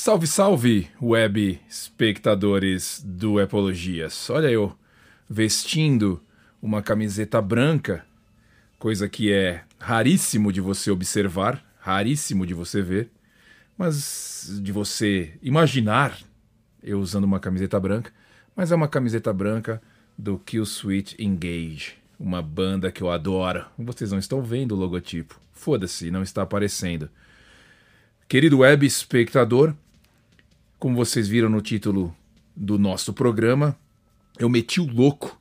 Salve, salve, web espectadores do Epologias. Olha eu vestindo uma camiseta branca, coisa que é raríssimo de você observar, raríssimo de você ver, mas de você imaginar eu usando uma camiseta branca, mas é uma camiseta branca do Kill Switch Engage, uma banda que eu adoro. Vocês não estão vendo o logotipo. Foda-se, não está aparecendo. Querido web espectador, como vocês viram no título do nosso programa, eu meti o louco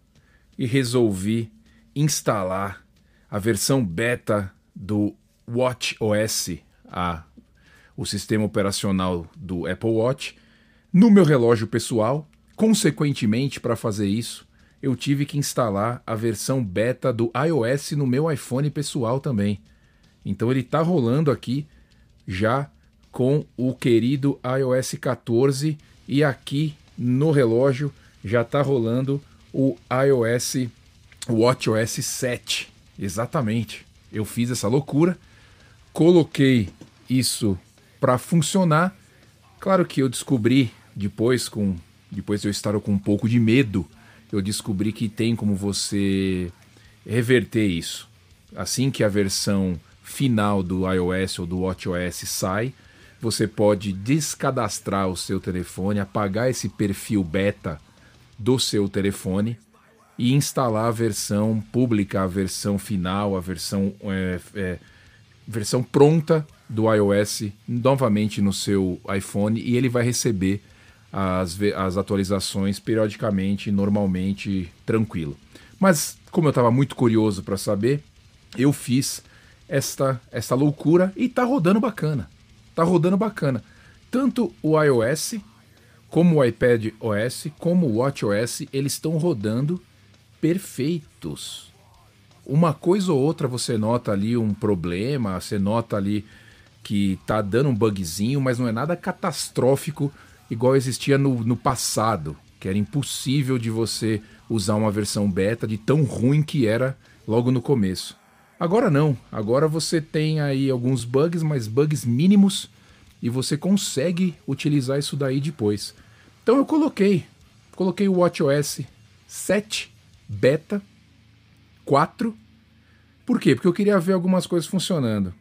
e resolvi instalar a versão beta do Watch OS, a, o sistema operacional do Apple Watch, no meu relógio pessoal. Consequentemente, para fazer isso, eu tive que instalar a versão beta do iOS no meu iPhone pessoal também. Então ele está rolando aqui já com o querido iOS 14 e aqui no relógio já está rolando o iOS WatchOS 7. Exatamente. Eu fiz essa loucura, coloquei isso para funcionar. Claro que eu descobri depois com depois de eu estar com um pouco de medo, eu descobri que tem como você reverter isso. Assim que a versão final do iOS ou do WatchOS sai, você pode descadastrar o seu telefone, apagar esse perfil beta do seu telefone e instalar a versão pública, a versão final, a versão, é, é, versão pronta do iOS novamente no seu iPhone e ele vai receber as, as atualizações periodicamente, normalmente, tranquilo. Mas como eu estava muito curioso para saber, eu fiz esta, esta loucura e está rodando bacana. Tá rodando bacana. Tanto o iOS, como o iPad OS, como o Watch OS, eles estão rodando perfeitos. Uma coisa ou outra você nota ali um problema, você nota ali que tá dando um bugzinho, mas não é nada catastrófico igual existia no, no passado, que era impossível de você usar uma versão beta de tão ruim que era logo no começo. Agora não, agora você tem aí alguns bugs, mas bugs mínimos e você consegue utilizar isso daí depois. Então eu coloquei, coloquei o WatchOS 7 Beta 4. Por quê? Porque eu queria ver algumas coisas funcionando.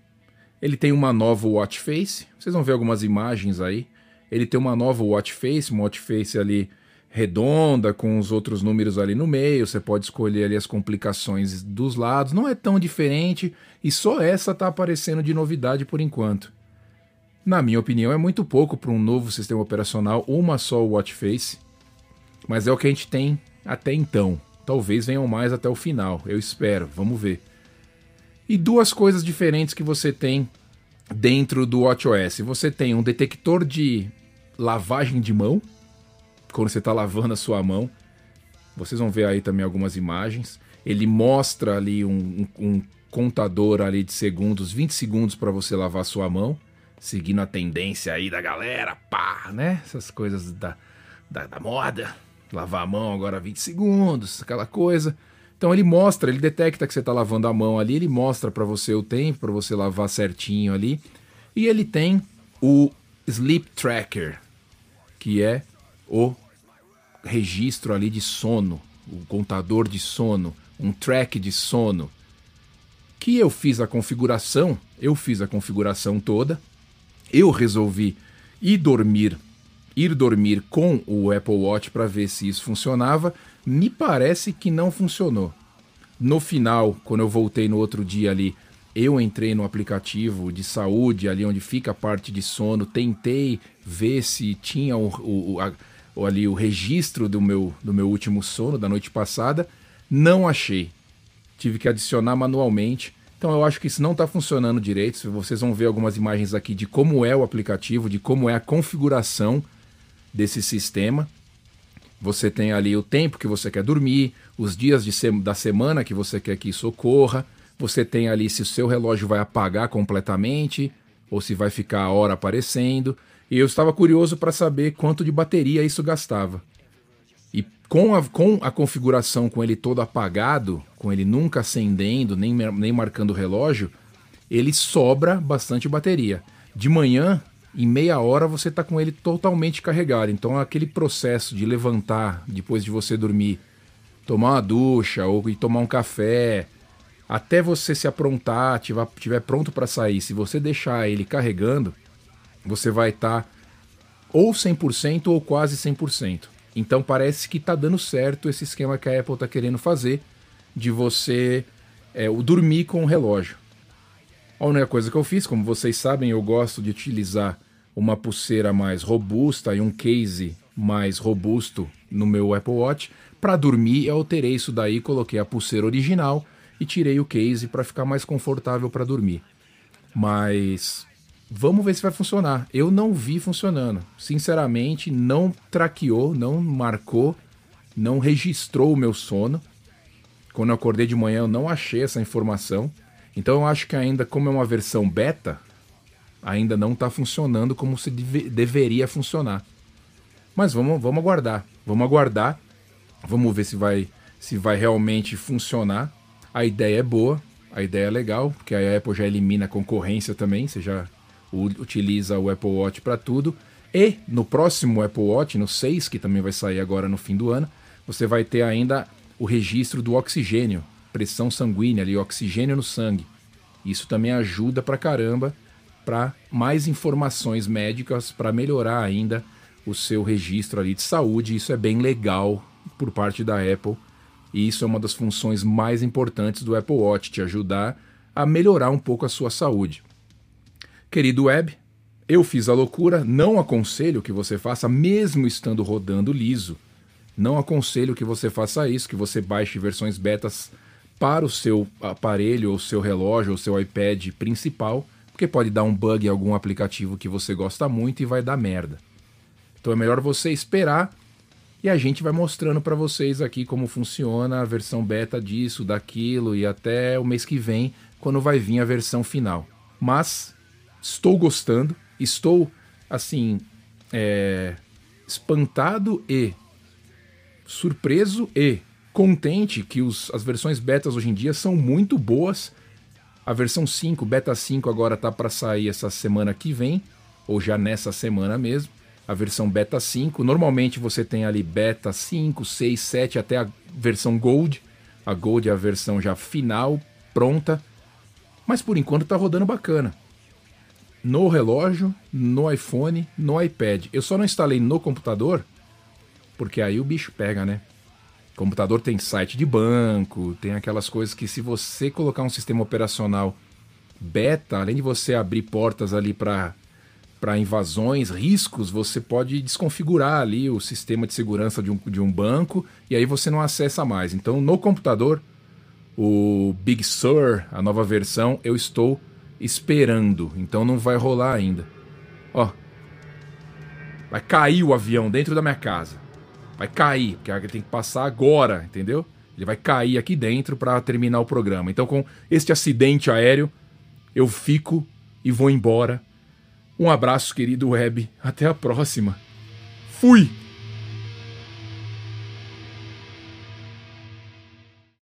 Ele tem uma nova watch face, vocês vão ver algumas imagens aí. Ele tem uma nova watch face, uma watch face ali redonda, com os outros números ali no meio, você pode escolher ali as complicações dos lados, não é tão diferente e só essa está aparecendo de novidade por enquanto. Na minha opinião, é muito pouco para um novo sistema operacional, uma só watch face, mas é o que a gente tem até então. Talvez venham mais até o final, eu espero, vamos ver. E duas coisas diferentes que você tem dentro do WatchOS. Você tem um detector de lavagem de mão, quando você está lavando a sua mão. Vocês vão ver aí também algumas imagens. Ele mostra ali um, um, um contador ali de segundos, 20 segundos para você lavar a sua mão, seguindo a tendência aí da galera, pá, né? Essas coisas da, da, da moda. Lavar a mão agora 20 segundos, aquela coisa. Então ele mostra, ele detecta que você está lavando a mão ali, ele mostra para você o tempo, para você lavar certinho ali. E ele tem o Sleep Tracker, que é o registro ali de sono, o contador de sono, um track de sono. Que eu fiz a configuração, eu fiz a configuração toda, eu resolvi ir dormir, ir dormir com o Apple Watch para ver se isso funcionava. Me parece que não funcionou. No final, quando eu voltei no outro dia ali, eu entrei no aplicativo de saúde, ali onde fica a parte de sono, tentei ver se tinha o, o, a, ali o registro do meu, do meu último sono da noite passada, não achei. Tive que adicionar manualmente. Então eu acho que isso não está funcionando direito. Vocês vão ver algumas imagens aqui de como é o aplicativo, de como é a configuração desse sistema. Você tem ali o tempo que você quer dormir, os dias se da semana que você quer que isso ocorra. Você tem ali se o seu relógio vai apagar completamente ou se vai ficar a hora aparecendo. E eu estava curioso para saber quanto de bateria isso gastava. E com a, com a configuração, com ele todo apagado, com ele nunca acendendo, nem, nem marcando o relógio, ele sobra bastante bateria. De manhã, em meia hora você está com ele totalmente carregado. Então aquele processo de levantar depois de você dormir, tomar uma ducha ou ir tomar um café, até você se aprontar, tiver, tiver pronto para sair, se você deixar ele carregando, você vai estar tá ou 100% ou quase 100%. Então parece que está dando certo esse esquema que a Apple está querendo fazer de você é, dormir com o relógio. A única coisa que eu fiz, como vocês sabem, eu gosto de utilizar uma pulseira mais robusta e um case mais robusto no meu Apple Watch. Para dormir, eu alterei isso daí, coloquei a pulseira original e tirei o case para ficar mais confortável para dormir. Mas vamos ver se vai funcionar. Eu não vi funcionando. Sinceramente, não traqueou, não marcou, não registrou o meu sono. Quando eu acordei de manhã, eu não achei essa informação. Então eu acho que ainda, como é uma versão beta, ainda não está funcionando como se deve, deveria funcionar. Mas vamos, vamos aguardar. Vamos aguardar. Vamos ver se vai, se vai realmente funcionar. A ideia é boa, a ideia é legal, porque a Apple já elimina a concorrência também, você já utiliza o Apple Watch para tudo. E no próximo Apple Watch, no 6, que também vai sair agora no fim do ano, você vai ter ainda o registro do oxigênio, pressão sanguínea ali, oxigênio no sangue. Isso também ajuda pra caramba para mais informações médicas para melhorar ainda o seu registro ali de saúde. Isso é bem legal por parte da Apple e isso é uma das funções mais importantes do Apple Watch, te ajudar a melhorar um pouco a sua saúde. Querido web, eu fiz a loucura, não aconselho que você faça, mesmo estando rodando liso. Não aconselho que você faça isso, que você baixe versões betas para o seu aparelho, ou seu relógio, ou seu iPad principal, porque pode dar um bug em algum aplicativo que você gosta muito e vai dar merda. Então é melhor você esperar e a gente vai mostrando para vocês aqui como funciona a versão beta disso, daquilo e até o mês que vem, quando vai vir a versão final. Mas estou gostando, estou assim é, espantado e surpreso e contente que os, as versões betas hoje em dia são muito boas. A versão 5, beta 5 agora tá para sair essa semana que vem, ou já nessa semana mesmo a versão beta 5. Normalmente você tem ali beta 5, 6, 7 até a versão Gold. A Gold é a versão já final, pronta. Mas por enquanto está rodando bacana. No relógio, no iPhone, no iPad. Eu só não instalei no computador, porque aí o bicho pega, né? O computador tem site de banco, tem aquelas coisas que se você colocar um sistema operacional beta, além de você abrir portas ali para para invasões, riscos, você pode desconfigurar ali o sistema de segurança de um, de um banco e aí você não acessa mais. Então, no computador, o Big Sur, a nova versão, eu estou esperando. Então não vai rolar ainda. Ó. Vai cair o avião dentro da minha casa. Vai cair, porque ele tem que passar agora, entendeu? Ele vai cair aqui dentro para terminar o programa. Então, com este acidente aéreo, eu fico e vou embora um abraço, querido web. Até a próxima. Fui!